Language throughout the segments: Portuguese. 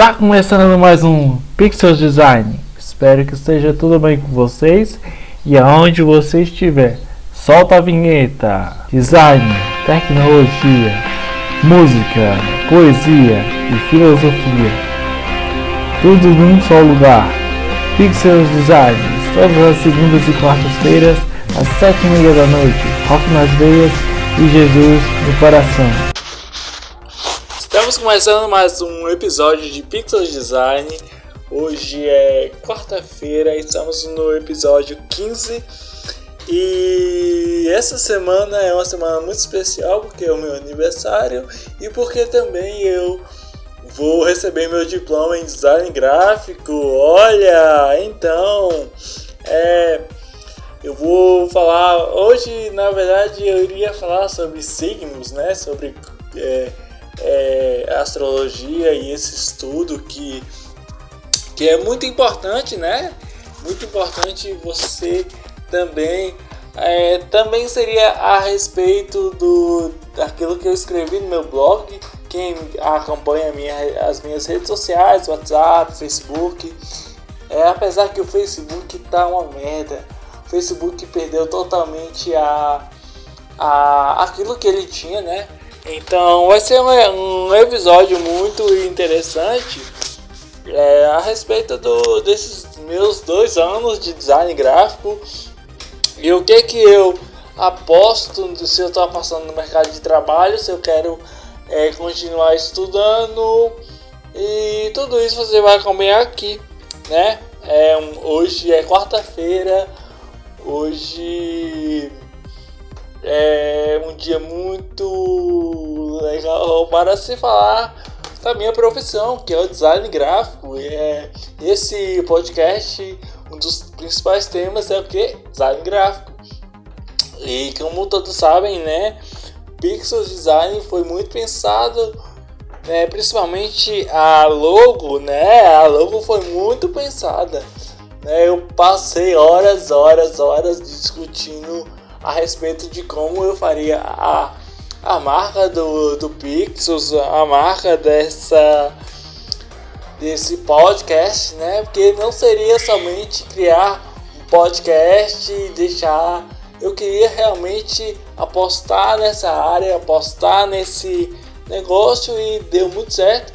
Tá começando mais um Pixel Design. Espero que esteja tudo bem com vocês e aonde você estiver. Solta a vinheta. Design, tecnologia, música, poesia e filosofia. Tudo num só lugar. Pixel Design, todas as segundas e quartas-feiras, às sete e meia da noite. Rock nas veias e Jesus no coração. Estamos começando mais um episódio de Pixel Design. Hoje é quarta-feira, estamos no episódio 15 e essa semana é uma semana muito especial porque é o meu aniversário e porque também eu vou receber meu diploma em design gráfico. Olha, então é eu vou falar hoje, na verdade, eu iria falar sobre signos, né? Sobre é, é, astrologia e esse estudo que, que é muito importante, né? Muito importante você também. É, também seria a respeito do daquilo que eu escrevi no meu blog. Quem acompanha minha, as minhas redes sociais, WhatsApp, Facebook. É, apesar que o Facebook tá uma merda. O Facebook perdeu totalmente a, a aquilo que ele tinha, né? Então vai ser um, um episódio muito interessante é, a respeito do, desses meus dois anos de design gráfico e o que que eu aposto se eu estou passando no mercado de trabalho, se eu quero é, continuar estudando e tudo isso você vai acompanhar aqui, né? É, hoje é quarta-feira, hoje é um dia muito legal para se falar da minha profissão, que é o design gráfico. E é, esse podcast, um dos principais temas é o que? Design gráfico. E como todos sabem, né? Pixel Design foi muito pensado, né, principalmente a logo, né? A logo foi muito pensada. Né, eu passei horas, horas, horas discutindo a respeito de como eu faria a, a marca do, do Pixels, a marca dessa desse podcast, né? Porque não seria somente criar um podcast e deixar. Eu queria realmente apostar nessa área, apostar nesse negócio e deu muito certo.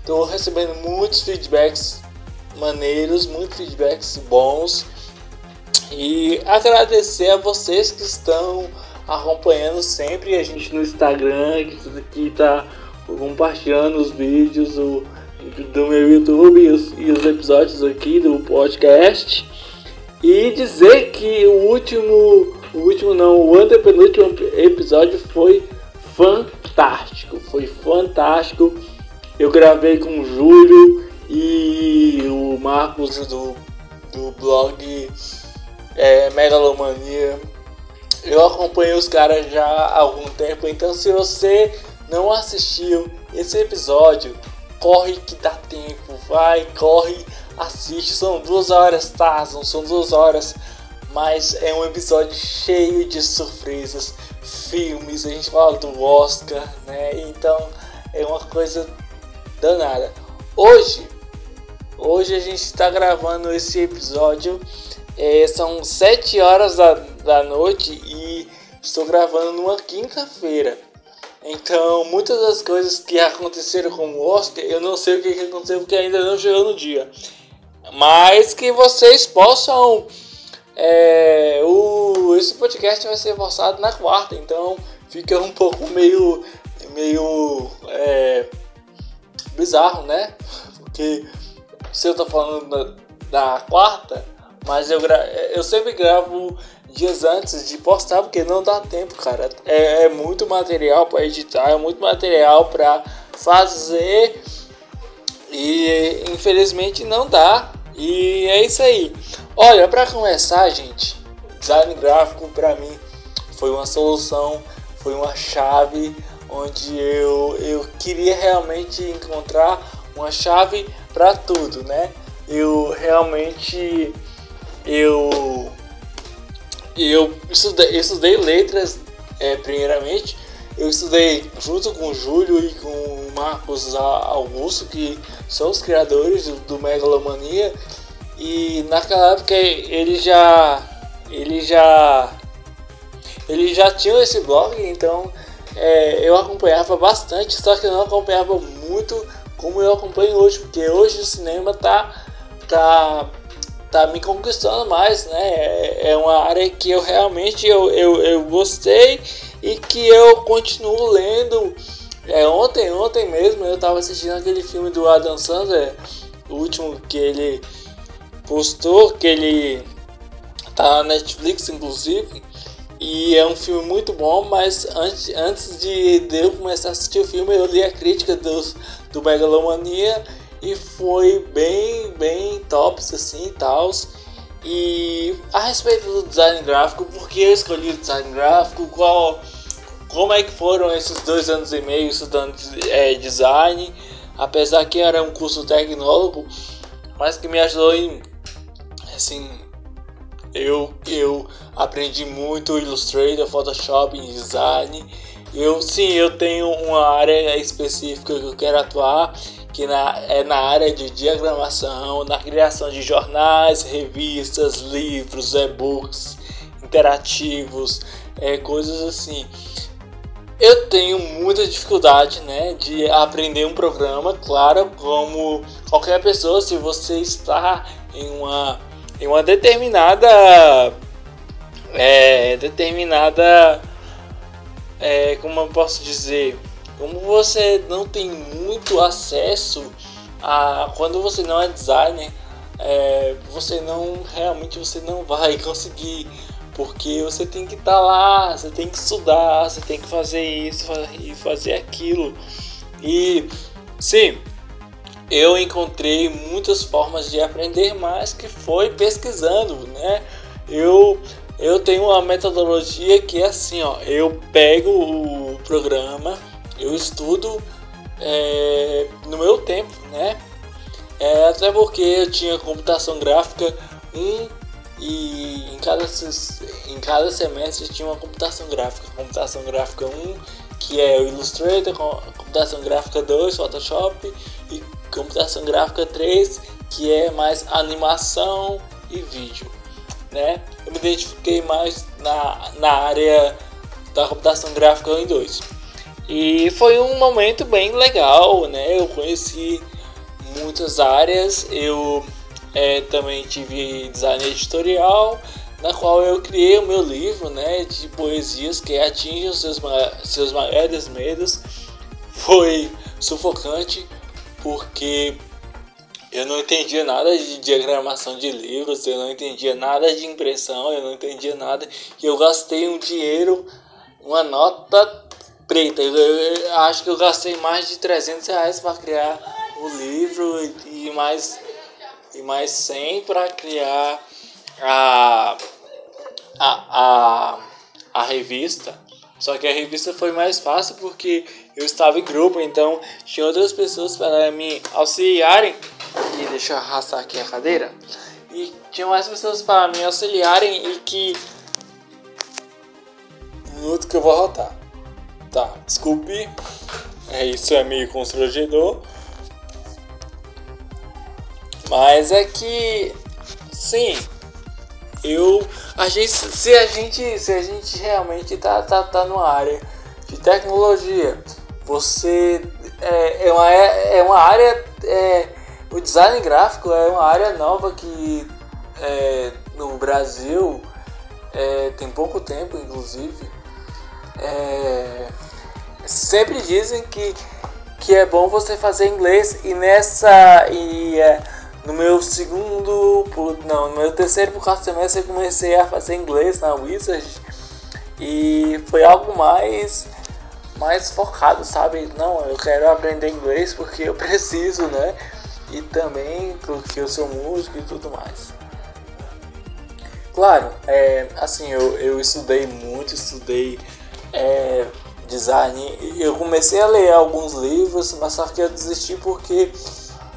Estou recebendo muitos feedbacks maneiros, muitos feedbacks bons. E agradecer a vocês que estão acompanhando sempre a gente no Instagram, que está compartilhando os vídeos do, do meu YouTube e os, e os episódios aqui do podcast. E dizer que o último, o último não, o antepenúltimo episódio foi fantástico, foi fantástico. Eu gravei com o Júlio e o Marcos do, do blog é, Megalomania. Eu acompanho os caras já há algum tempo, então se você não assistiu esse episódio, corre que dá tempo, vai, corre, assiste. São duas horas, tá? Não são duas horas, mas é um episódio cheio de surpresas, filmes. A gente fala do Oscar, né? Então é uma coisa danada. Hoje, hoje a gente está gravando esse episódio é, são 7 horas da, da noite e estou gravando numa quinta-feira. Então, muitas das coisas que aconteceram com o Oscar, eu não sei o que aconteceu porque ainda não chegou no dia. Mas que vocês possam. É, o, esse podcast vai ser postado na quarta, então fica um pouco meio. meio. É, bizarro, né? Porque se eu tô falando da, da quarta, mas eu, gra eu sempre gravo dias antes de postar, porque não dá tempo, cara. É, é muito material para editar, é muito material para fazer. E infelizmente não dá. E é isso aí. Olha, para começar, gente, design gráfico para mim foi uma solução, foi uma chave onde eu, eu queria realmente encontrar uma chave para tudo, né? Eu realmente eu eu estudei, estudei letras é, primeiramente eu estudei junto com o Júlio e com o Marcos Augusto, que são os criadores do, do Megalomania. E naquela época ele já. ele já. ele já tinha esse blog, então é, eu acompanhava bastante, só que eu não acompanhava muito como eu acompanho hoje, porque hoje o cinema tá, tá, tá me conquistando mais, né? É, é uma área que eu realmente eu, eu, eu gostei e que eu continuo lendo. É, ontem, ontem mesmo eu estava assistindo aquele filme do Adam Sandler, o último que ele postou, que ele tá na Netflix inclusive. E é um filme muito bom, mas antes, antes de eu começar a assistir o filme, eu li a crítica dos, do Megalomania e foi bem, bem tops assim e tal. E a respeito do design gráfico, por que eu escolhi o design gráfico, qual, como é que foram esses dois anos e meio estudando é, design, apesar que era um curso tecnólogo, mas que me ajudou em assim eu, eu aprendi muito Illustrator, Photoshop, design. Eu sim, eu tenho uma área específica que eu quero atuar, que na, é na área de diagramação, na criação de jornais, revistas, livros, e-books interativos, é, coisas assim. Eu tenho muita dificuldade né, de aprender um programa, claro, como qualquer pessoa, se você está em uma em uma determinada é, determinada é, como eu posso dizer como você não tem muito acesso a quando você não é designer é, você não realmente você não vai conseguir porque você tem que estar tá lá você tem que estudar você tem que fazer isso e fazer aquilo e sim eu encontrei muitas formas de aprender mais que foi pesquisando, né? Eu eu tenho uma metodologia que é assim, ó, eu pego o programa, eu estudo é, no meu tempo, né? É, até porque eu tinha computação gráfica um e em cada, em cada semestre tinha uma computação gráfica, computação gráfica 1, que é o Illustrator, computação gráfica 2, Photoshop e computação gráfica 3, que é mais animação e vídeo, né? Eu me identifiquei mais na, na área da computação gráfica em 2. E foi um momento bem legal, né? Eu conheci muitas áreas, eu é, também tive design editorial, na qual eu criei o meu livro né, de poesias que atingem os seus, seus maiores medos. Foi sufocante, porque eu não entendia nada de diagramação de livros, eu não entendia nada de impressão, eu não entendia nada. E eu gastei um dinheiro, uma nota preta. Eu, eu acho que eu gastei mais de 300 reais para criar o livro e mais, e mais 100 para criar a, a, a, a revista. Só que a revista foi mais fácil porque eu estava em grupo, então tinha outras pessoas para me auxiliarem. E deixa eu arrastar aqui a cadeira. E tinha mais pessoas para me auxiliarem e que. Minuto que eu vou rotar. Tá, desculpe. É, isso é meio constrangedor. Mas é que. Sim, eu a gente se a gente se a gente realmente tá tá, tá numa área de tecnologia você é, é, uma, é uma área é, o design gráfico é uma área nova que é, no Brasil é, tem pouco tempo inclusive é, sempre dizem que que é bom você fazer inglês e nessa e é, no meu segundo, não, no meu terceiro por quarto semestre eu comecei a fazer inglês na Wizard e foi algo mais mais focado, sabe? Não, eu quero aprender inglês porque eu preciso, né? E também porque eu sou músico e tudo mais. Claro, é, assim, eu, eu estudei muito, estudei é, design. Eu comecei a ler alguns livros, mas só que eu desisti porque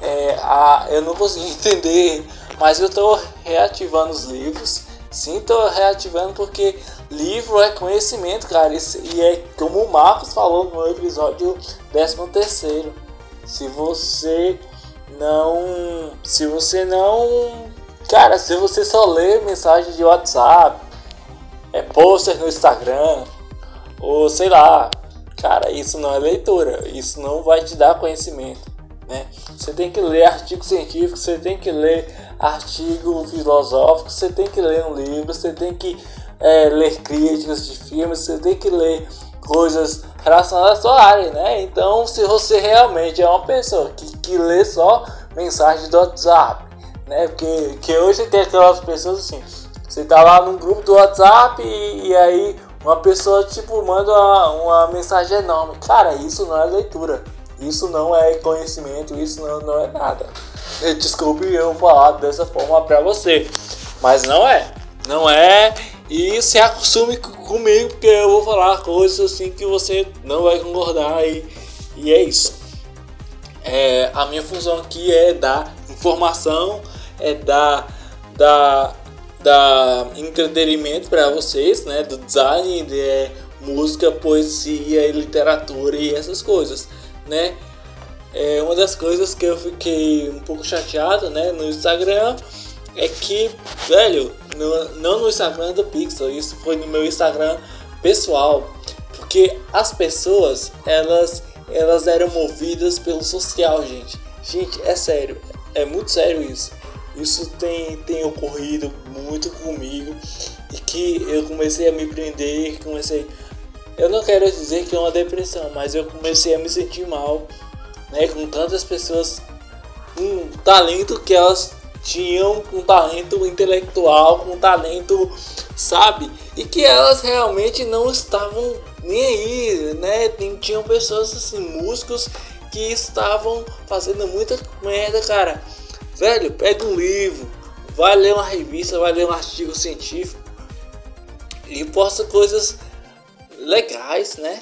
é, a, eu não consegui entender, mas eu estou reativando os livros. Sim, estou reativando porque livro é conhecimento, cara. E é como o Marcos falou no episódio 13 terceiro. Se você não. Se você não. Cara, se você só lê mensagem de WhatsApp, é pôster no Instagram, ou sei lá, cara, isso não é leitura, isso não vai te dar conhecimento. Né? Você tem que ler artigo científico, você tem que ler artigo filosófico, você tem que ler um livro, você tem que é, ler críticas de filmes, você tem que ler coisas relacionadas à sua área, né? Então, se você realmente é uma pessoa que, que lê só mensagens do WhatsApp, né? Porque que hoje tem aquelas pessoas assim, você tá lá num grupo do WhatsApp e, e aí uma pessoa tipo manda uma, uma, mensagem enorme. Cara, isso não é leitura. Isso não é conhecimento, isso não, não é nada. Desculpe eu falar dessa forma pra você. Mas não é. Não é. E se acostume comigo, porque eu vou falar coisas assim que você não vai concordar. E, e é isso. É, a minha função aqui é dar informação, é dar, dar dar entretenimento para vocês, né? Do design, de é, música, poesia, literatura e essas coisas, né? É, uma das coisas que eu fiquei um pouco chateado, né? No Instagram é que, velho, no, não no Instagram do Pixel, isso foi no meu Instagram pessoal, porque as pessoas elas elas eram movidas pelo social, gente. Gente, é sério, é muito sério isso. Isso tem, tem ocorrido muito comigo e que eu comecei a me prender, comecei. Eu não quero dizer que é uma depressão, mas eu comecei a me sentir mal, né? Com tantas pessoas com talento que elas tinham, com talento intelectual, com talento, sabe? E que elas realmente não estavam nem aí, né? Tinham pessoas assim, músicos que estavam fazendo muita merda, cara Velho, pega um livro, vai ler uma revista, vai ler um artigo científico e posta coisas legais, né?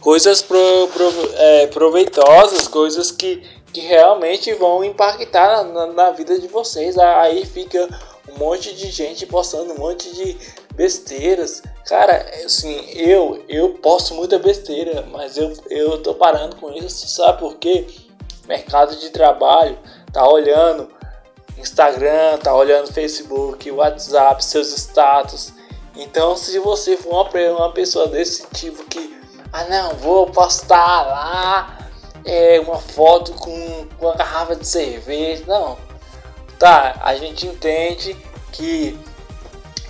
Coisas pro, pro, é, proveitosas, coisas que, que realmente vão impactar na, na vida de vocês. Aí fica um monte de gente postando um monte de besteiras, Cara, assim, eu eu posto muita besteira, mas eu, eu tô parando com isso, sabe por quê? Mercado de trabalho tá olhando Instagram, tá olhando Facebook, WhatsApp, seus status. Então, se você for uma, uma pessoa desse tipo que, ah não, vou postar lá é, uma foto com, com uma garrafa de cerveja, não. Tá, a gente entende que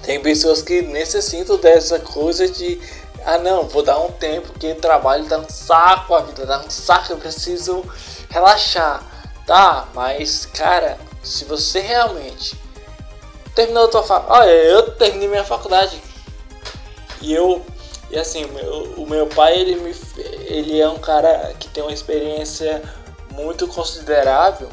tem pessoas que necessitam dessa coisa de ah não, vou dar um tempo o trabalho dá um saco, a vida dá um saco, eu preciso relaxar. Tá, mas cara, se você realmente terminou a tua faculdade, olha, eu terminei minha faculdade e eu e assim, o meu, o meu pai ele me ele é um cara que tem uma experiência muito considerável.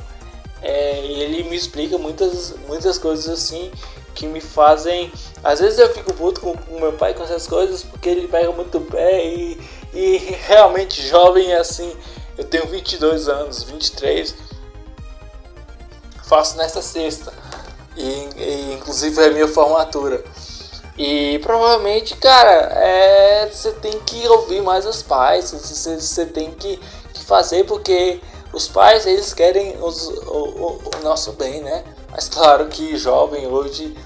É, ele me explica muitas muitas coisas assim que me fazem. Às vezes eu fico puto com meu pai com essas coisas porque ele pega muito pé e, e realmente jovem é assim. Eu tenho 22 anos, 23, faço nesta sexta, e, e inclusive é minha formatura. E provavelmente, cara, é, você tem que ouvir mais os pais, você, você tem que, que fazer porque os pais eles querem os, o, o, o nosso bem, né? Mas claro que jovem hoje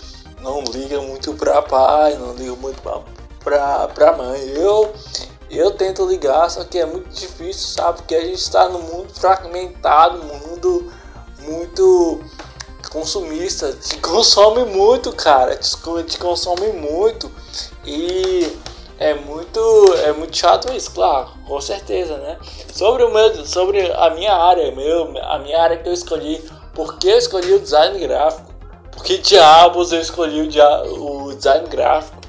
não liga muito pra pai, não liga muito pra mãe. Eu, eu tento ligar, só que é muito difícil, sabe? Porque a gente está num mundo fragmentado, mundo muito consumista, te consome muito, cara, te, te consome muito e é muito é muito chato isso, claro, com certeza, né? Sobre o meu, sobre a minha área, meu, a minha área que eu escolhi por que eu escolhi o design gráfico? Por que diabos eu escolhi o, dia o design gráfico?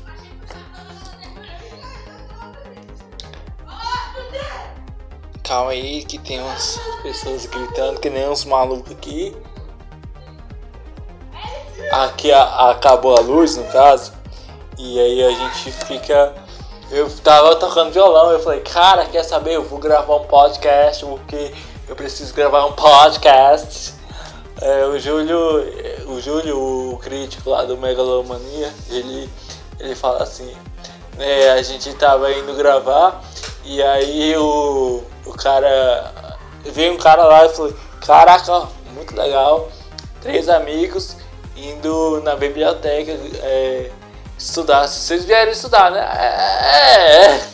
Calma aí que tem umas pessoas gritando que nem uns malucos aqui. Aqui a, acabou a luz no caso. E aí a gente fica. Eu tava tocando violão, eu falei, cara, quer saber? Eu vou gravar um podcast porque eu preciso gravar um podcast É, o Júlio, o Júlio, o crítico lá do Megalomania, ele, ele fala assim, né, a gente tava indo gravar e aí o, o cara, veio um cara lá e falou, caraca, muito legal, três amigos indo na biblioteca é, estudar, se vocês vieram estudar, né? É, é.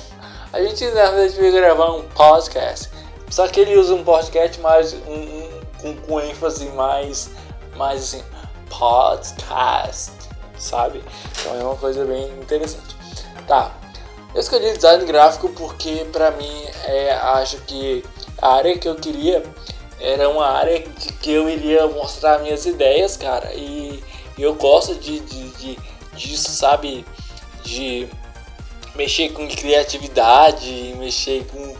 a gente na verdade veio gravar um podcast, só que ele usa um podcast mais, um, um com, com ênfase mais, mais assim, podcast, sabe? Então é uma coisa bem interessante. Tá, eu escolhi design gráfico porque pra mim é, acho que a área que eu queria era uma área que, que eu iria mostrar minhas ideias, cara, e eu gosto de, de, de, disso, sabe? De mexer com criatividade, mexer com,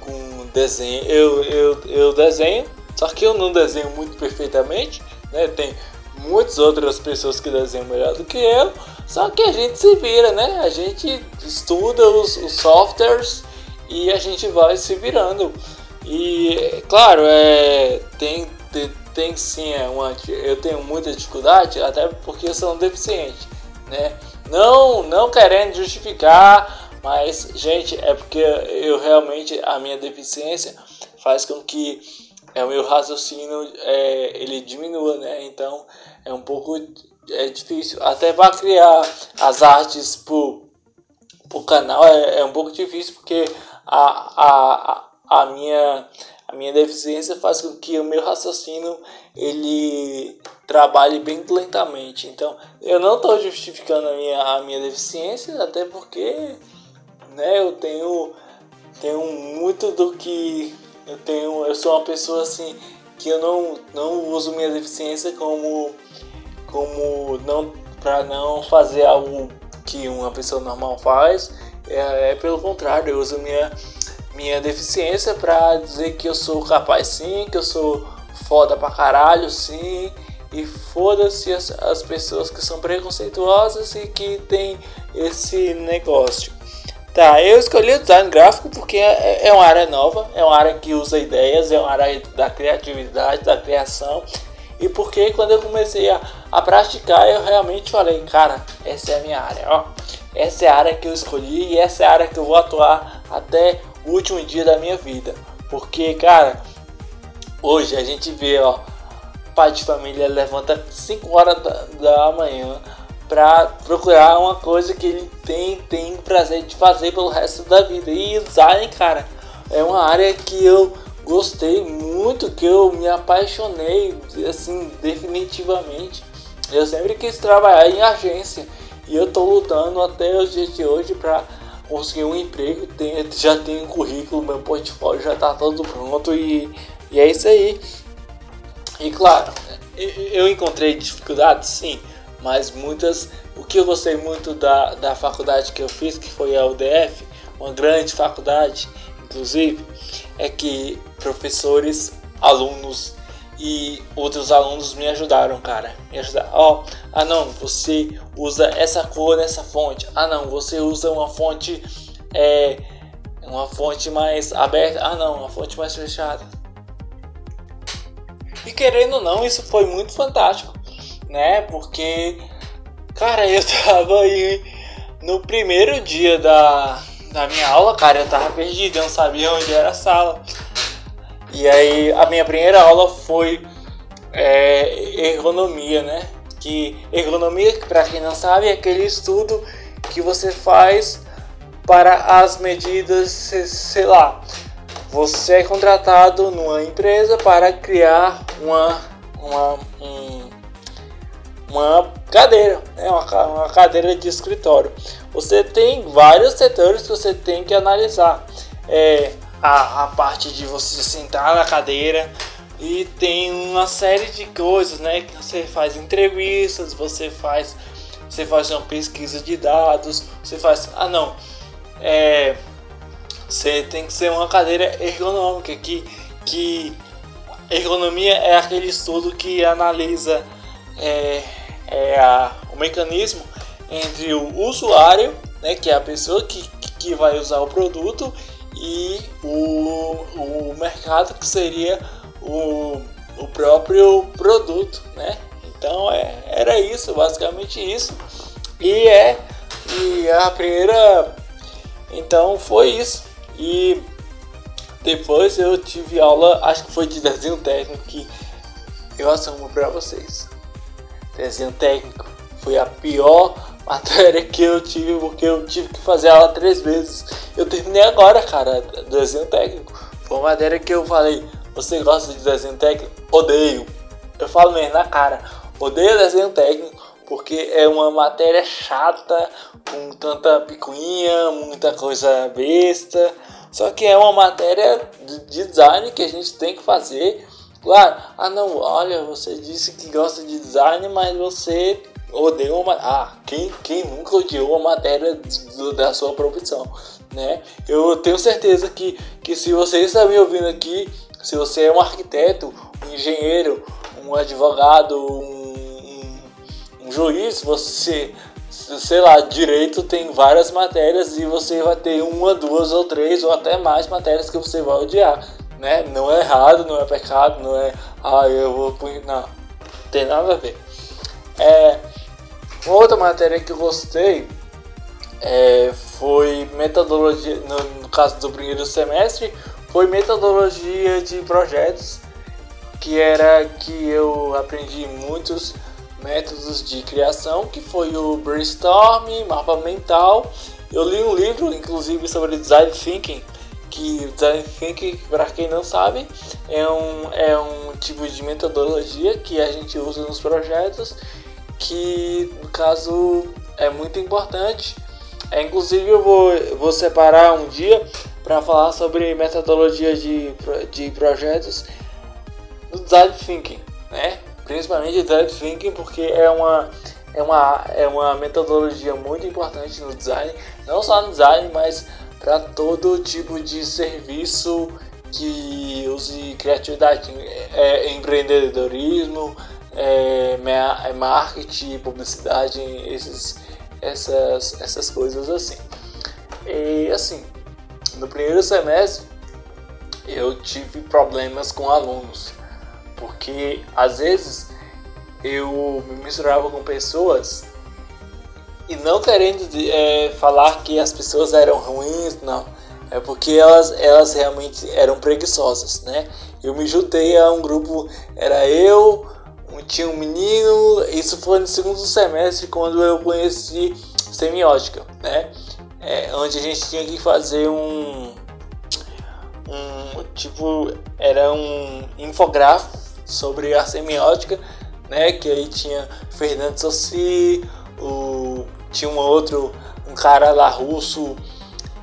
com desenho. Eu, eu, eu desenho só que eu não desenho muito perfeitamente, né? Tem muitas outras pessoas que desenham melhor do que eu. Só que a gente se vira, né? A gente estuda os, os softwares e a gente vai se virando. E claro, é, tem, tem, tem sim, é uma, eu tenho muita dificuldade, até porque eu sou um deficiente, né? Não, não querendo justificar, mas gente, é porque eu realmente a minha deficiência faz com que é o meu raciocínio é, ele diminua, né? Então é um pouco é difícil. Até para criar as artes pro, pro canal é, é um pouco difícil porque a, a, a, minha, a minha deficiência faz com que o meu raciocínio ele trabalhe bem lentamente. Então eu não estou justificando a minha, a minha deficiência, até porque né, eu tenho, tenho muito do que eu tenho, eu sou uma pessoa assim que eu não, não uso minha deficiência como como não para não fazer algo que uma pessoa normal faz. É, é pelo contrário, eu uso minha minha deficiência para dizer que eu sou capaz sim, que eu sou foda pra caralho sim. E foda-se as, as pessoas que são preconceituosas e que tem esse negócio. Tá, eu escolhi o design gráfico porque é, é uma área nova, é uma área que usa ideias, é uma área da criatividade, da criação. E porque quando eu comecei a, a praticar, eu realmente falei, cara, essa é a minha área, ó. Essa é a área que eu escolhi e essa é a área que eu vou atuar até o último dia da minha vida. Porque, cara, hoje a gente vê, ó, pai de família levanta 5 horas da, da manhã para procurar uma coisa que ele tem, tem prazer de fazer pelo resto da vida. E design, cara, é uma área que eu gostei muito, que eu me apaixonei, assim, definitivamente. Eu sempre quis trabalhar em agência e eu tô lutando até os dias de hoje para conseguir um emprego. Tem, já tenho um currículo, meu portfólio já tá todo pronto e, e é isso aí. E claro, eu encontrei dificuldades, sim mas muitas. O que eu gostei muito da, da faculdade que eu fiz, que foi a UDF, uma grande faculdade, inclusive, é que professores, alunos e outros alunos me ajudaram, cara. Me ajudaram. Ó, oh, ah não, você usa essa cor nessa fonte. Ah não, você usa uma fonte é uma fonte mais aberta. Ah não, uma fonte mais fechada. E querendo ou não, isso foi muito fantástico né? Porque, cara, eu tava aí no primeiro dia da, da minha aula, cara, eu tava perdido, eu não sabia onde era a sala. E aí, a minha primeira aula foi é, ergonomia, né? Que ergonomia, para quem não sabe, é aquele estudo que você faz para as medidas, sei lá, você é contratado numa empresa para criar uma, uma um, uma cadeira, né? uma, uma cadeira de escritório. Você tem vários setores que você tem que analisar. É, a, a parte de você sentar na cadeira e tem uma série de coisas, né? Que você faz entrevistas, você faz, você faz uma pesquisa de dados, você faz, ah não, é, você tem que ser uma cadeira ergonômica que, que ergonomia é aquele estudo que analisa é, é a, o mecanismo entre o usuário, né, que é a pessoa que, que vai usar o produto, e o, o mercado, que seria o, o próprio produto, né? Então é, era isso, basicamente isso. E é e a primeira então foi isso. E depois eu tive aula, acho que foi de desenho técnico que eu assumo para vocês. Desenho técnico foi a pior matéria que eu tive, porque eu tive que fazer aula três vezes. Eu terminei agora, cara, desenho técnico. Foi uma matéria que eu falei, você gosta de desenho técnico? Odeio. Eu falo mesmo na cara, odeio desenho técnico porque é uma matéria chata, com tanta picuinha, muita coisa besta. Só que é uma matéria de design que a gente tem que fazer. Claro, ah não, olha, você disse que gosta de design, mas você odeia uma Ah, quem, quem nunca odiou uma matéria da sua profissão, né? Eu tenho certeza que, que se você está me ouvindo aqui, se você é um arquiteto, um engenheiro, um advogado, um, um, um juiz, você sei lá, direito tem várias matérias e você vai ter uma, duas ou três ou até mais matérias que você vai odiar, né? Não é errado, não é pecado, não é, ah, eu vou punir, não, tem nada a ver. É, outra matéria que eu gostei é, foi metodologia, no, no caso do primeiro semestre, foi metodologia de projetos, que era que eu aprendi muitos métodos de criação, que foi o brainstorm, mapa mental. Eu li um livro, inclusive, sobre design thinking, que design thinking, para quem não sabe, é um, é um tipo de metodologia que a gente usa nos projetos, que no caso é muito importante. É, inclusive, eu vou, vou separar um dia para falar sobre metodologia de, de projetos no design thinking, né? principalmente design thinking, porque é uma, é, uma, é uma metodologia muito importante no design, não só no design, mas para todo tipo de serviço que use criatividade, é, empreendedorismo, é, é marketing, publicidade, esses, essas, essas coisas assim. E assim, no primeiro semestre eu tive problemas com alunos porque às vezes eu me misturava com pessoas e não querendo é, falar que as pessoas eram ruins, não. É porque elas, elas realmente eram preguiçosas, né? Eu me juntei a um grupo, era eu, tinha um menino, isso foi no segundo semestre quando eu conheci semiótica, né? É, onde a gente tinha que fazer um, um tipo, era um infográfico sobre a semiótica, né? Que aí tinha Fernando Sossi, o, tinha um outro, um cara lá russo.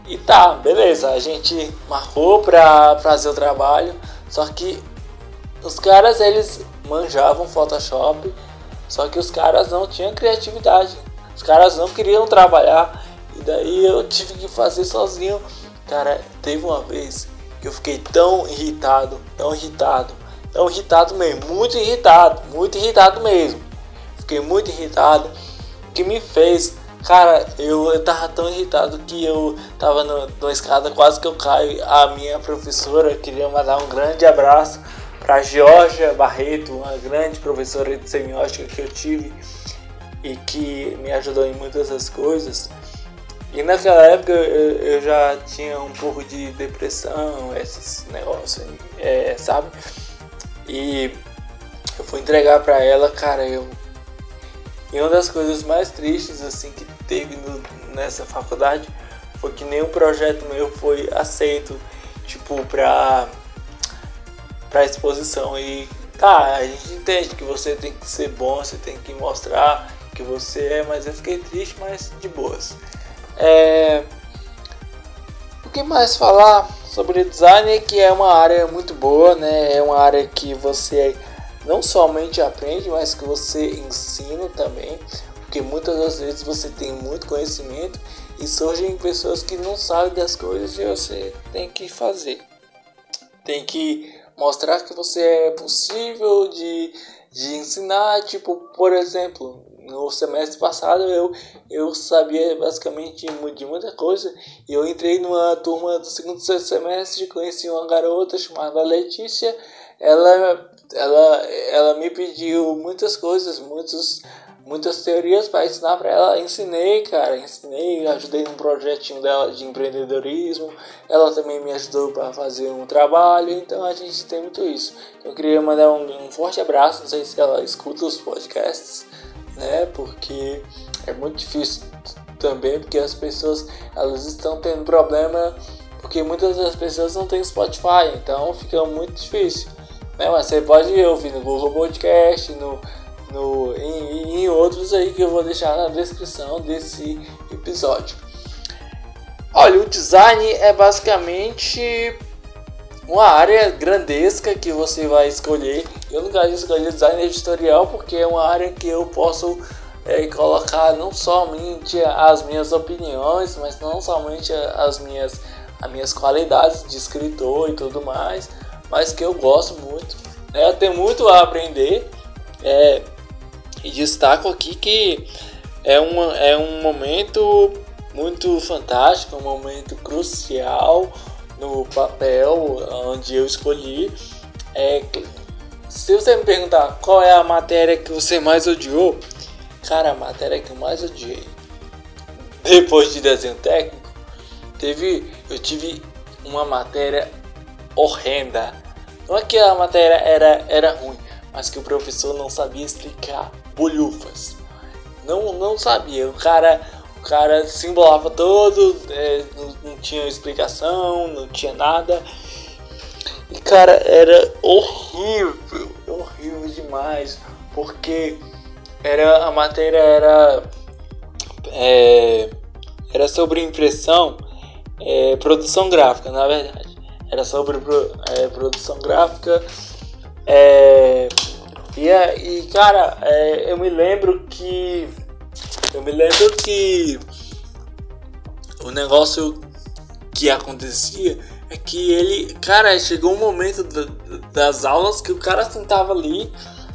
E tá, beleza, a gente marcou pra fazer o trabalho, só que os caras eles manjavam Photoshop, só que os caras não tinham criatividade, os caras não queriam trabalhar, e daí eu tive que fazer sozinho. Cara, teve uma vez que eu fiquei tão irritado, tão irritado, tão irritado mesmo, muito irritado, muito irritado mesmo. Fiquei muito irritado, que me fez, cara, eu, eu tava tão irritado que eu tava no, numa escada, quase que eu caio. A minha professora queria mandar um grande abraço para Georgia Barreto, uma grande professora de semiótica que eu tive e que me ajudou em muitas das coisas. E naquela época eu, eu, já tinha um pouco de depressão, esses negócios, é, sabe? E eu fui entregar para ela, cara, eu. E uma das coisas mais tristes assim que teve no, nessa faculdade foi que nenhum projeto meu foi aceito, tipo, pra, pra exposição. E tá, a gente entende que você tem que ser bom, você tem que mostrar que você é, mas eu fiquei triste, mas de boas. É... O que mais falar? sobre design que é uma área muito boa, né? É uma área que você não somente aprende, mas que você ensina também, porque muitas das vezes você tem muito conhecimento e surgem pessoas que não sabem das coisas e você tem que fazer. Tem que mostrar que você é possível de, de ensinar, tipo, por exemplo, no semestre passado eu, eu sabia basicamente de muita coisa e eu entrei numa turma do segundo semestre conheci uma garota chamada Letícia ela ela, ela me pediu muitas coisas, muitos, muitas teorias para ensinar para ela. Ensinei, cara, ensinei, ajudei num projetinho dela de empreendedorismo. Ela também me ajudou para fazer um trabalho, então a gente tem muito isso. Eu queria mandar um, um forte abraço, não sei se ela escuta os podcasts, né? Porque é muito difícil também, porque as pessoas elas estão tendo problema porque muitas das pessoas não têm Spotify, então fica muito difícil. Né? Mas você pode ouvir no Google Podcast, no, no, em, em outros aí que eu vou deixar na descrição desse episódio. Olha, o design é basicamente uma área grandesca que você vai escolher. Eu não gosto de escolher design editorial porque é uma área que eu posso é, colocar não somente as minhas opiniões, mas não somente as minhas as minhas qualidades de escritor e tudo mais, mas que eu gosto muito. Né? Eu tenho muito a aprender é, e destaco aqui que é, uma, é um momento muito fantástico, um momento crucial no papel onde eu escolhi. É, se você me perguntar qual é a matéria que você mais odiou, cara, a matéria que eu mais odiei depois de desenho técnico Teve, eu tive uma matéria horrenda. Não é que a matéria era, era ruim, mas que o professor não sabia explicar bolhufas. Não, não sabia. O cara, o cara se embolava todo, é, não, não tinha explicação, não tinha nada. E cara, era horrível, horrível demais, porque era a matéria era é, era sobre impressão é, produção gráfica, na verdade. Era sobre é, produção gráfica. É, e, e cara, é, eu me lembro que. Eu me lembro que o negócio que acontecia é que ele. Cara, chegou um momento das aulas que o cara sentava ali,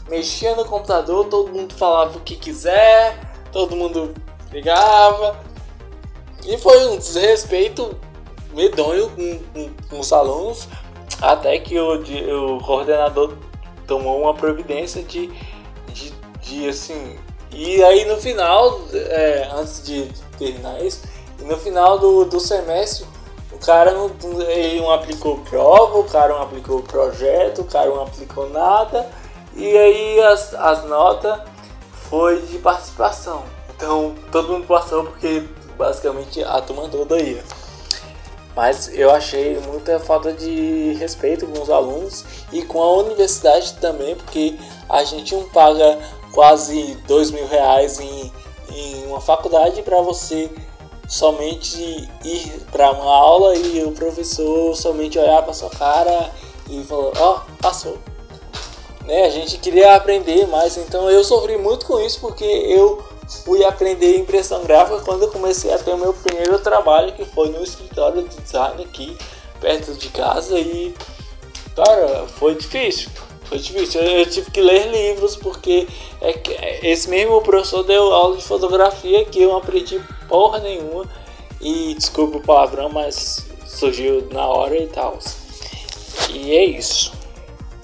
mexia no computador, todo mundo falava o que quiser, todo mundo ligava, e foi um desrespeito medonho com, com, os alunos, até que o, de, o coordenador tomou uma providência de, de, de assim. E aí no final, é, antes de terminar isso, no final do, do semestre, o cara não, ele não aplicou prova, o cara não aplicou projeto, o cara não aplicou nada, e aí as, as notas foi de participação. Então todo mundo passou porque basicamente a turma toda ia. Mas eu achei muita falta de respeito com os alunos e com a universidade também, porque a gente não paga quase dois mil reais em, em uma faculdade para você somente ir para uma aula e o professor somente olhar para sua cara e falar, ó, oh, passou. Né? A gente queria aprender mais, então eu sofri muito com isso porque eu fui aprender impressão gráfica quando eu comecei a ter meu primeiro trabalho, que foi no escritório de design aqui perto de casa e cara, foi difícil. Foi difícil, eu, eu tive que ler livros porque é que, esse mesmo professor deu aula de fotografia que eu não aprendi porra nenhuma e desculpa o palavrão, mas surgiu na hora e tal. E é isso.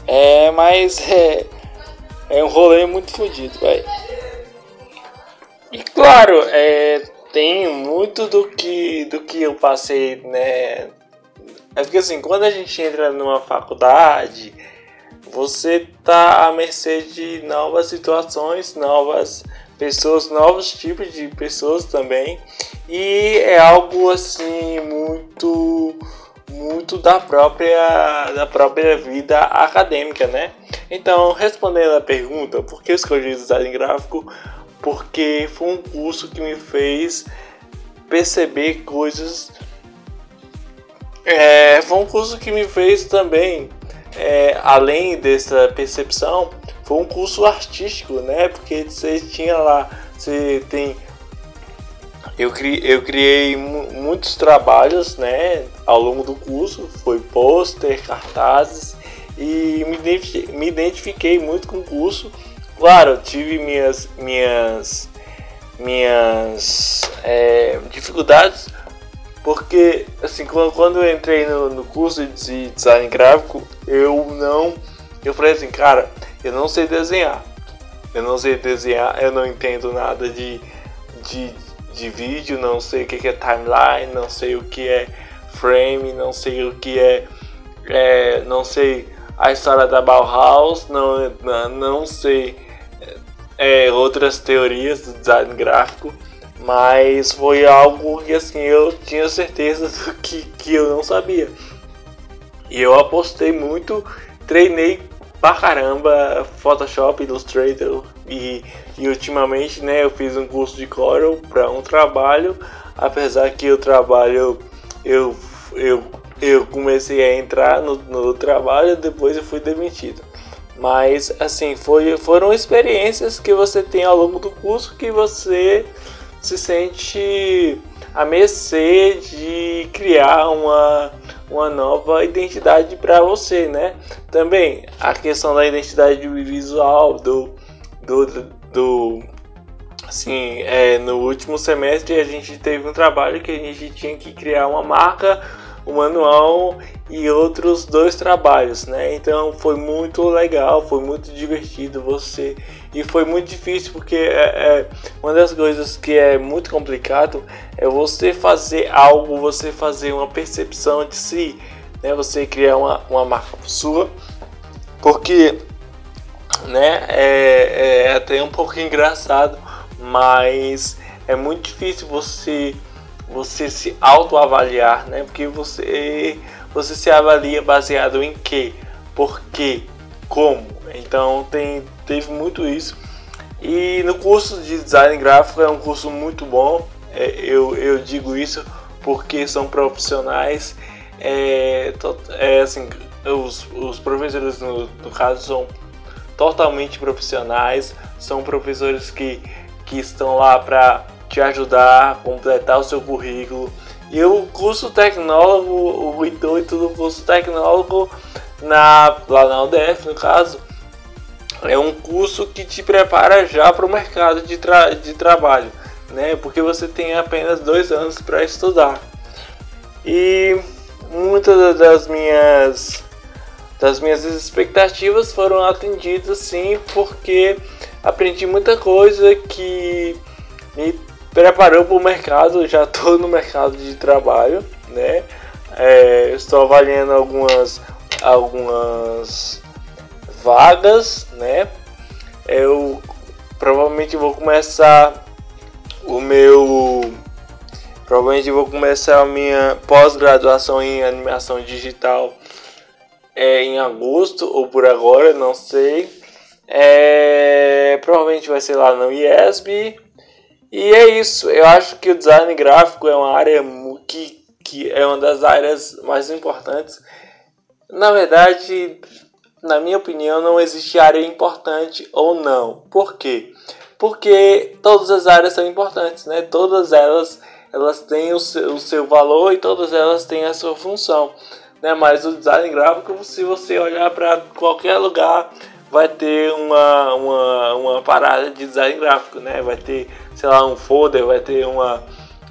É, mas é, é um rolê muito fodido, velho. E claro, é, tem muito do que, do que eu passei, né? É porque assim, quando a gente entra numa faculdade, você tá à mercê de novas situações, novas pessoas, novos tipos de pessoas também. E é algo assim muito muito da própria da própria vida acadêmica, né? Então, respondendo a pergunta, por que escolhi design gráfico? Porque foi um curso que me fez perceber coisas. É, foi um curso que me fez também, é, além dessa percepção, foi um curso artístico, né? Porque você tinha lá, você tem. Eu, cri, eu criei muitos trabalhos, né? Ao longo do curso, foi pôster, cartazes e me identifiquei, me identifiquei muito com o curso Claro, tive minhas minhas minhas é, dificuldades porque assim quando, quando eu entrei no, no curso de design gráfico eu não Eu falei assim, cara, eu não sei desenhar. Eu não sei desenhar, eu não entendo nada de, de, de vídeo, não sei o que é timeline, não sei o que é frame, não sei o que é, é não sei a história da Bauhaus, não, não, não sei é, outras teorias do design gráfico, mas foi algo que assim eu tinha certeza que, que eu não sabia. E eu apostei muito, treinei pra caramba Photoshop, Illustrator e, e ultimamente né, eu fiz um curso de Corel para um trabalho, apesar que o trabalho eu, eu, eu comecei a entrar no, no trabalho depois eu fui demitido. Mas assim, foi, foram experiências que você tem ao longo do curso que você se sente a mercê de criar uma, uma nova identidade para você, né? Também a questão da identidade visual, do, do, do assim, é, no último semestre a gente teve um trabalho que a gente tinha que criar uma marca o manual e outros dois trabalhos, né? Então foi muito legal, foi muito divertido você e foi muito difícil porque é, é, uma das coisas que é muito complicado é você fazer algo, você fazer uma percepção de si, né? Você criar uma, uma marca sua, porque né? É, é até um pouco engraçado, mas é muito difícil você você se autoavaliar, né? Porque você você se avalia baseado em quê? Por quê? Como? Então tem teve muito isso. E no curso de design gráfico é um curso muito bom. É, eu, eu digo isso porque são profissionais. É, é assim, os, os professores no, no caso são totalmente profissionais, são professores que, que estão lá para te ajudar a completar o seu currículo. E o curso tecnólogo, o intuito do curso tecnólogo na, lá na UDF, no caso, é um curso que te prepara já para o mercado de, tra de trabalho, né? Porque você tem apenas dois anos para estudar. E muitas das minhas das minhas expectativas foram atendidas sim, porque aprendi muita coisa que me preparou para o mercado, já estou no mercado de trabalho, né? É, estou avaliando algumas, algumas vagas, né? Eu provavelmente vou começar o meu provavelmente vou começar a minha pós-graduação em animação digital é, em agosto ou por agora, não sei. É, provavelmente vai ser lá no IESB e é isso, eu acho que o design gráfico é uma área que, que é uma das áreas mais importantes. Na verdade, na minha opinião, não existe área importante ou não. Por quê? Porque todas as áreas são importantes, né? Todas elas, elas têm o seu, o seu valor e todas elas têm a sua função. Né? Mas o design gráfico, se você olhar para qualquer lugar, vai ter uma, uma, uma parada de design gráfico, né? Vai ter, sei lá, um folder, vai ter uma,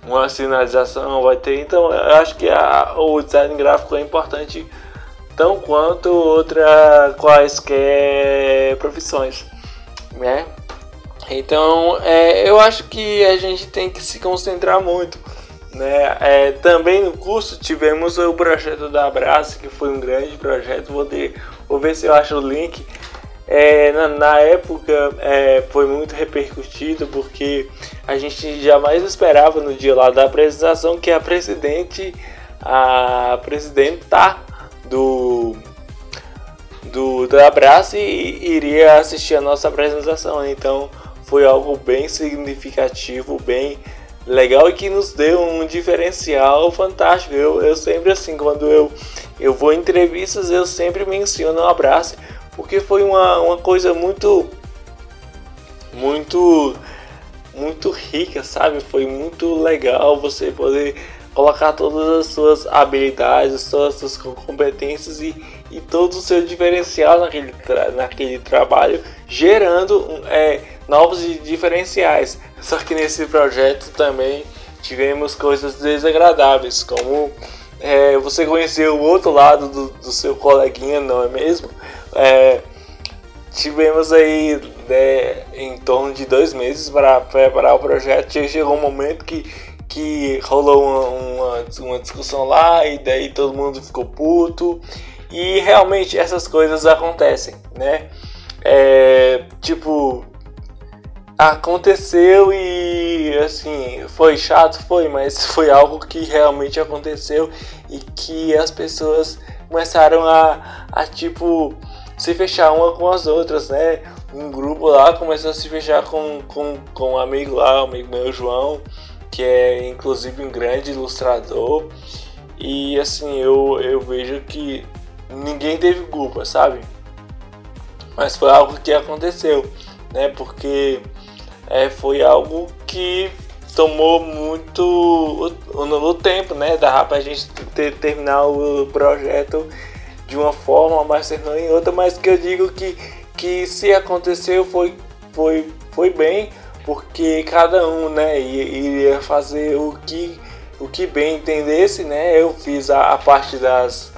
uma sinalização, vai ter. Então, eu acho que a, o design gráfico é importante tão quanto outra quaisquer profissões, né? Então, é, eu acho que a gente tem que se concentrar muito. Né? É, também no curso tivemos o projeto da Abraço, que foi um grande projeto. Vou, ter, vou ver se eu acho o link é, na, na, época é, foi muito repercutido porque a gente jamais esperava no dia lá da apresentação que a presidente, a presidenta do do da Abraço iria assistir a nossa apresentação. Então foi algo bem significativo, bem legal e que nos deu um diferencial fantástico. Eu, eu sempre assim, quando eu, eu vou em entrevistas, eu sempre menciono o Abraço porque foi uma, uma coisa muito muito muito rica, sabe? Foi muito legal você poder colocar todas as suas habilidades, todas as suas competências e, e todo o seu diferencial naquele, tra naquele trabalho, gerando é, novos diferenciais. Só que nesse projeto também tivemos coisas desagradáveis, como é, você conhecer o outro lado do, do seu coleguinha, não é mesmo? É, tivemos aí né, em torno de dois meses para preparar o projeto. Chegou um momento que, que rolou uma, uma, uma discussão lá e daí todo mundo ficou puto. E realmente essas coisas acontecem, né? É, tipo, aconteceu e assim, foi chato, foi, mas foi algo que realmente aconteceu e que as pessoas começaram a, a tipo se fechar uma com as outras, né? Um grupo lá começou a se fechar com, com, com um amigo lá, um amigo meu, João, que é inclusive um grande ilustrador. E assim, eu, eu vejo que ninguém teve culpa, sabe? Mas foi algo que aconteceu, né? Porque é, foi algo que tomou muito o, o, o tempo, né? Dava pra gente ter, terminar o projeto de uma forma, mas terminou em outra, mas que eu digo que, que se aconteceu foi, foi, foi bem, porque cada um né, iria fazer o que, o que bem entendesse, né? Eu fiz a, a parte das.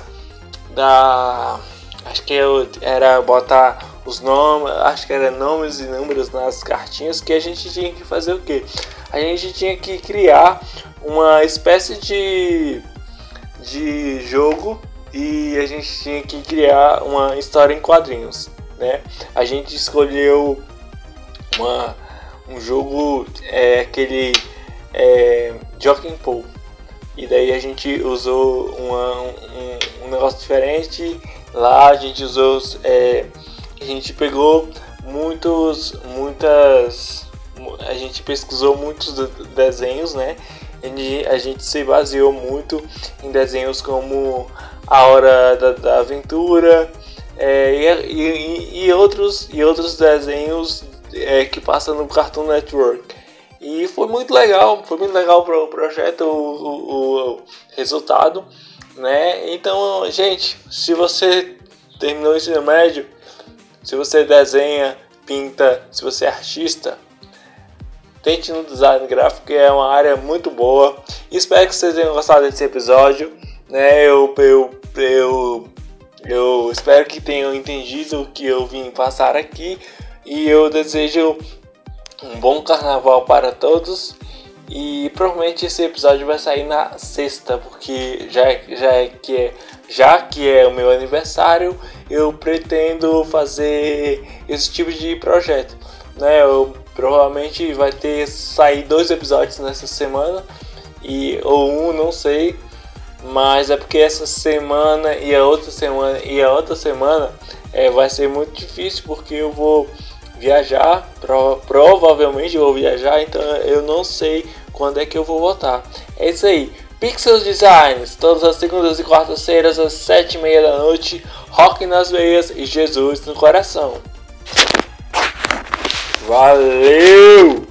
da. Acho que eu, era botar os nomes, acho que era nomes e números nas cartinhas, que a gente tinha que fazer o que? A gente tinha que criar uma espécie de, de jogo e a gente tinha que criar uma história em quadrinhos, né? A gente escolheu uma, um jogo, é, aquele é, Joking Pool, e daí a gente usou uma, um, um negócio diferente. Lá a gente usou é, a gente pegou muitos, muitas, a gente pesquisou muitos desenhos, né? A gente se baseou muito em desenhos como A Hora da, da Aventura é, e, e, e, outros, e outros desenhos é, que passam no Cartoon Network. E foi muito legal, foi muito legal para o projeto, o, o, resultado, né? Então, gente, se você terminou o ensino médio, se você desenha, pinta, se você é artista, tente no design gráfico, que é uma área muito boa. Espero que vocês tenham gostado desse episódio. Né? Eu, eu, eu, eu espero que tenham entendido o que eu vim passar aqui. E eu desejo um bom carnaval para todos. E provavelmente esse episódio vai sair na sexta, porque já, já, é, que é, já que é o meu aniversário, eu pretendo fazer esse tipo de projeto. Né? Eu provavelmente vai ter sair dois episódios nessa semana e ou um, não sei, mas é porque essa semana e a outra semana e a outra semana é, vai ser muito difícil porque eu vou viajar, pro, provavelmente vou viajar, então eu não sei quando é que eu vou voltar. É isso aí. Pixels Designs, todas as segundas e quartas-feiras às sete e meia da noite, rock nas veias e Jesus no coração. Valeu!